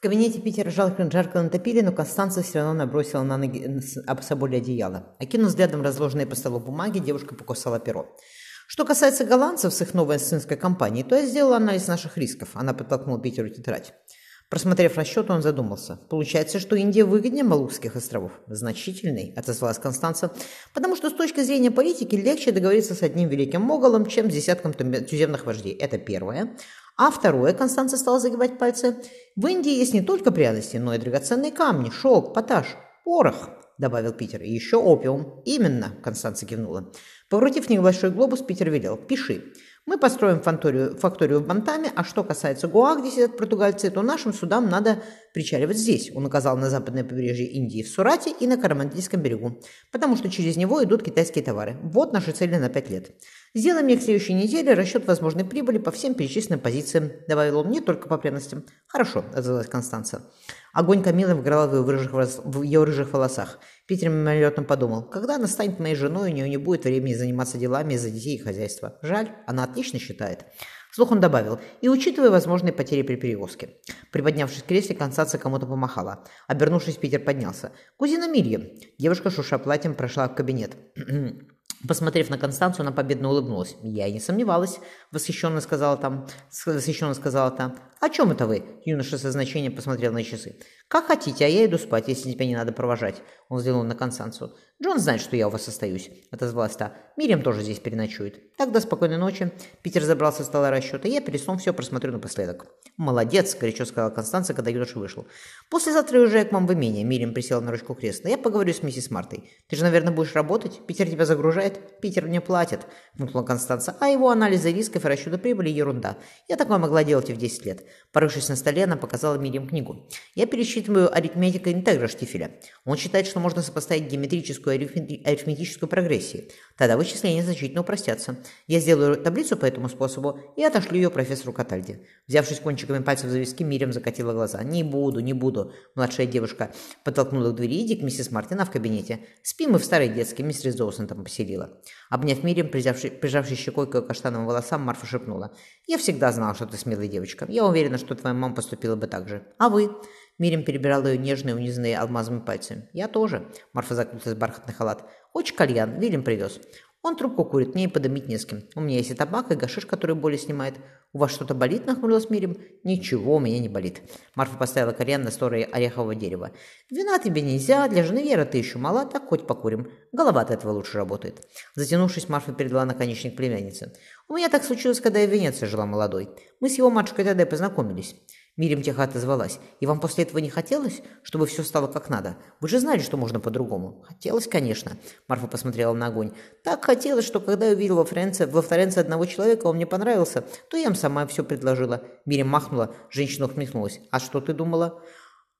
кабинете Питер жарко, жарко натопили, но Констанция все равно набросила на ноги соболе одеяло. Окинув взглядом разложенные по столу бумаги, девушка покусала перо. Что касается голландцев с их новой ассасинской компанией, то я сделала анализ наших рисков. Она подтолкнула Питеру тетрадь. Просмотрев расчет, он задумался. Получается, что Индия выгоднее Малукских островов. Значительный, отозвалась Констанция, потому что с точки зрения политики легче договориться с одним великим моголом, чем с десятком туземных вождей. Это первое. А второе, Констанция стала загибать пальцы, в Индии есть не только пряности, но и драгоценные камни, шелк, поташ, порох, добавил Питер. И еще опиум. Именно, Констанция кивнула. Поворотив небольшой глобус, Питер велел. Пиши. Мы построим факторию, факторию в Бантаме, а что касается Гуа, где сидят португальцы, то нашим судам надо причаливать здесь. Он указал на западное побережье Индии в Сурате и на Карамандийском берегу, потому что через него идут китайские товары. Вот наши цели на пять лет. Сделаем мне к следующей неделе расчет возможной прибыли по всем перечисленным позициям, добавил он, не только по пряностям. Хорошо, отозвалась Констанция. Огонь Камилы вграл в ее рыжих, в ее рыжих волосах. Питер мимолетно подумал, когда она станет моей женой, у нее не будет времени заниматься делами из-за детей и хозяйства. Жаль, она отлично считает. Вслух он добавил, и учитывая возможные потери при перевозке. Приподнявшись в кресле, Констанция кому-то помахала. Обернувшись, Питер поднялся. «Кузина Мирья». Девушка, шуша платьем, прошла в кабинет. Посмотрев на Констанцию, она победно улыбнулась. «Я и не сомневалась», — восхищенно сказала там, восхищенно сказала там. «О чем это вы?» — юноша со значением посмотрел на часы. «Как хотите, а я иду спать, если тебя не надо провожать», — он взглянул на Констанцию. «Джон знает, что я у вас остаюсь», — отозвалась та. «Мириам тоже здесь переночует». «Тогда спокойной ночи». Питер забрал со стола расчеты. «Я перед сном все просмотрю напоследок». «Молодец», — горячо сказала Констанция, когда юноша вышел. «Послезавтра я уезжаю к вам в имение». Мириам присела на ручку кресла. «Я поговорю с миссис Мартой. Ты же, наверное, будешь работать? Питер тебя загружает?» «Питер мне платит», — вмыкнула Констанция. «А его анализы рисков и расчеты прибыли — ерунда. Я такое могла делать и в 10 лет». Порывшись на столе, она показала Мириам книгу. «Я пересчитываю арифметика интегра Штифеля. Он считает, что можно сопоставить геометрическую арифметическую, арифметическую прогрессию. Тогда вычисления значительно упростятся. Я сделаю таблицу по этому способу и отошлю ее профессору Катальди. Взявшись кончиками пальцев за виски, Мирям закатила глаза. «Не буду, не буду». Младшая девушка подтолкнула к двери. «Иди к миссис Мартина в кабинете. Спи мы в старой детской, миссис Доусон там поселила». Обняв прижавшись, прижавшись щекой к ее каштановым волосам, Марфа шепнула. «Я всегда знала, что ты смелая девочка. Я уверена, что твоя мама поступила бы так же. А вы?» Мирим перебирала ее нежные, унизанные алмазами пальцами. «Я тоже». Марфа закуталась в бархатный халат. «Очень кальян. Вильям привез. Он трубку курит, мне и подымить не с кем. У меня есть и табак, и гашиш, который боли снимает. У вас что-то болит?» – нахмурилась Мирим. «Ничего, у меня не болит». Марфа поставила кальян на стороне орехового дерева. «Вина тебе нельзя, для жены Вера ты еще мала, так хоть покурим. Голова от этого лучше работает». Затянувшись, Марфа передала наконечник племяннице. «У меня так случилось, когда я в Венеции жила молодой. Мы с его матушкой тогда познакомились». Мирим тихо отозвалась. «И вам после этого не хотелось, чтобы все стало как надо? Вы же знали, что можно по-другому». «Хотелось, конечно». Марфа посмотрела на огонь. «Так хотелось, что когда я увидела во Флоренции, во Флоренции одного человека, он мне понравился, то я им сама все предложила». Мирим махнула, женщина ухмехнулась. «А что ты думала?»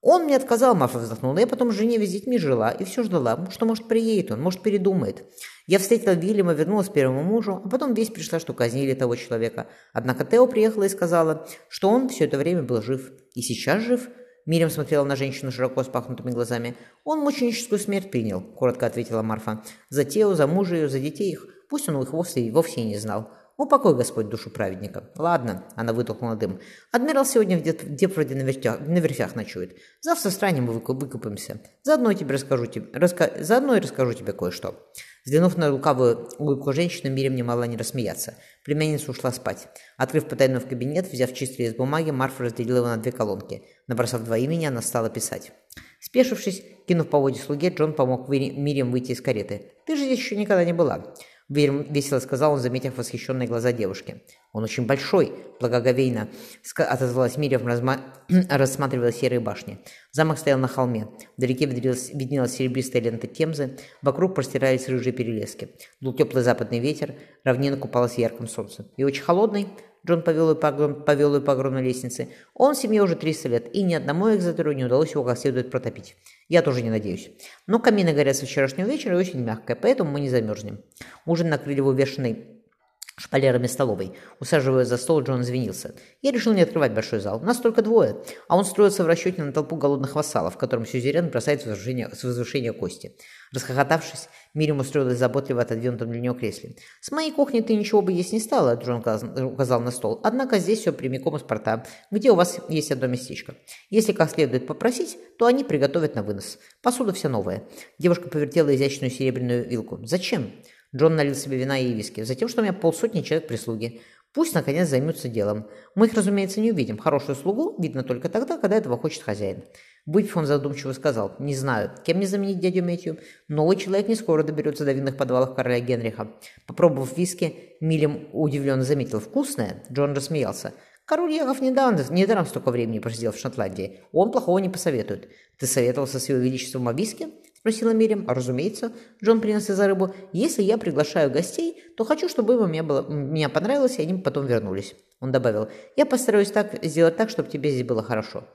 Он мне отказал, Марфа вздохнула. Я потом жене с детьми жила и все ждала, что, может, приедет он, может, передумает. Я встретила Вильяма, вернулась к первому мужу, а потом весь пришла, что казнили того человека. Однако Тео приехала и сказала, что он все это время был жив. И сейчас жив. Мирим смотрела на женщину широко спахнутыми глазами. «Он мученическую смерть принял», – коротко ответила Марфа. «За Тео, за мужа ее, за детей их. Пусть он их вовсе, вовсе и не знал. Упокой, Господь, душу праведника. Ладно, она вытолкнула дым. Адмирал сегодня в Депфорде на, вертях, на верфях ночует. Завтра с ранним выкупаемся. Заодно, тебе расскажу тебе, раска... Заодно и расскажу тебе кое-что. Взглянув на лукавую улыбку женщины, Мирим не могла не рассмеяться. Племянница ушла спать. Открыв потайной в кабинет, взяв чистый лист бумаги, Марфа разделила его на две колонки. Набросав два имени, она стала писать. Спешившись, кинув по воде слуге, Джон помог Мирим выйти из кареты. «Ты же здесь еще никогда не была. — весело сказал он, заметив восхищенные глаза девушки. «Он очень большой», — благоговейно отозвалась Мирьям, разма... рассматривая серые башни. Замок стоял на холме. Вдалеке виднелась серебристая лента Темзы, вокруг простирались рыжие перелески. Дул теплый западный ветер, равнина купалась в ярком солнце. И очень холодный, Джон повел ее, по, повел ее по огромной лестнице. Он семье уже 300 лет, и ни одному экзотеру не удалось его как следует протопить. Я тоже не надеюсь. Но камины горят с вчерашнего вечера и очень мягкое, поэтому мы не замерзнем. Ужин накрыли в увешанной шпалерами столовой. Усаживая за стол, Джон извинился. Я решил не открывать большой зал. Нас только двое, а он строится в расчете на толпу голодных вассалов, которым сюзерен бросает с возвышения, с возвышения кости. Расхохотавшись, Мирим устроилась заботливо отодвинутом для нее кресле. «С моей кухни ты ничего бы есть не стала», — Джон указал на стол. «Однако здесь все прямиком из порта, где у вас есть одно местечко. Если как следует попросить, то они приготовят на вынос. Посуда вся новая». Девушка повертела изящную серебряную вилку. «Зачем?» Джон налил себе вина и виски. Затем, что у меня полсотни человек прислуги. Пусть, наконец, займутся делом. Мы их, разумеется, не увидим. Хорошую слугу видно только тогда, когда этого хочет хозяин. Выпив, задумчиво сказал. Не знаю, кем мне заменить дядю Мэтью. Новый человек не скоро доберется до винных подвалов короля Генриха. Попробовав виски, Милем удивленно заметил. Вкусное? Джон рассмеялся. Король Яков недавно, недаром столько времени просидел в Шотландии. Он плохого не посоветует. Ты советовался с его величеством о виске? Спросила Мирим. «Разумеется». Джон принялся за рыбу. «Если я приглашаю гостей, то хочу, чтобы им мне, было, мне понравилось, и они потом вернулись». Он добавил. «Я постараюсь так, сделать так, чтобы тебе здесь было хорошо».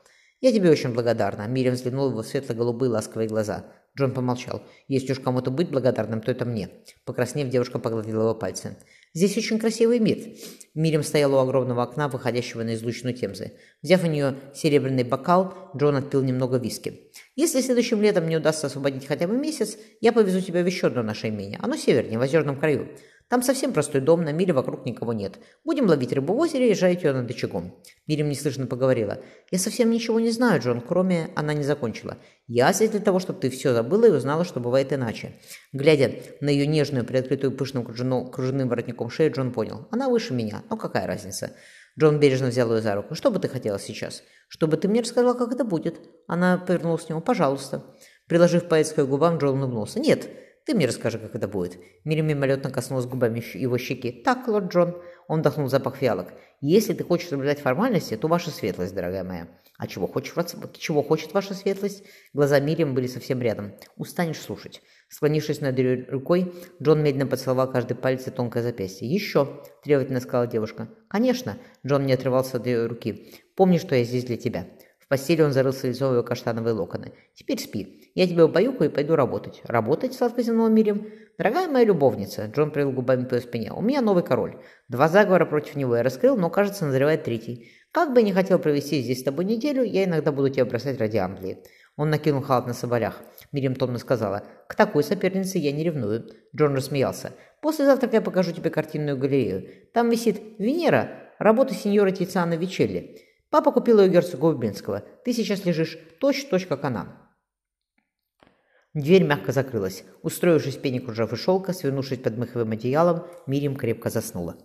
«Я тебе очень благодарна», — Мирим взглянула в его светло-голубые ласковые глаза. Джон помолчал. «Если уж кому-то быть благодарным, то это мне». Покраснев, девушка погладила его пальцы. «Здесь очень красивый вид». Мирим стояла у огромного окна, выходящего на излучину Темзы. Взяв у нее серебряный бокал, Джон отпил немного виски. «Если следующим летом мне удастся освободить хотя бы месяц, я повезу тебя в еще одно наше имение. Оно севернее, в озерном краю. Там совсем простой дом, на миле вокруг никого нет. Будем ловить рыбу в озере и жарить ее над очагом». Мирим неслышно поговорила. «Я совсем ничего не знаю, Джон, кроме...» Она не закончила. «Я здесь для того, чтобы ты все забыла и узнала, что бывает иначе». Глядя на ее нежную, приоткрытую пышным кружевным воротником шею, Джон понял. Она выше меня, но какая разница? Джон бережно взял ее за руку. «Что бы ты хотела сейчас? Чтобы ты мне рассказала, как это будет?» Она повернулась к нему. «Пожалуйста». Приложив поэтскую губам, Джон улыбнулся. «Нет, ты мне расскажи, как это будет». Мирим мимолетно коснулась губами его щеки. «Так, лорд Джон». Он вдохнул запах фиалок. «Если ты хочешь соблюдать формальности, то ваша светлость, дорогая моя». «А чего, хочешь, чего хочет ваша светлость?» Глаза Мирим были совсем рядом. «Устанешь слушать». Склонившись над рукой, Джон медленно поцеловал каждый палец и тонкое запястье. «Еще!» – требовательно сказала девушка. «Конечно!» – Джон не отрывался от ее руки. «Помни, что я здесь для тебя». В постели он зарылся лицом в ее каштановые локоны. «Теперь спи. Я тебя убаюкаю и пойду работать». «Работать?» – сладко зевнул Мирим. «Дорогая моя любовница», – Джон провел губами по спине, – «у меня новый король. Два заговора против него я раскрыл, но, кажется, назревает третий. Как бы я не хотел провести здесь с тобой неделю, я иногда буду тебя бросать ради Англии». Он накинул халат на соболях. Мирим томно сказала, «К такой сопернице я не ревную». Джон рассмеялся. «После завтрака я покажу тебе картинную галерею. Там висит Венера, работа сеньора Тициана Вичелли. Папа купил ее герцогу Убинского. Ты сейчас лежишь точь-точь, как она». Дверь мягко закрылась. Устроившись в пене кружев и шелка, свернувшись под меховым одеялом, Мирим крепко заснула.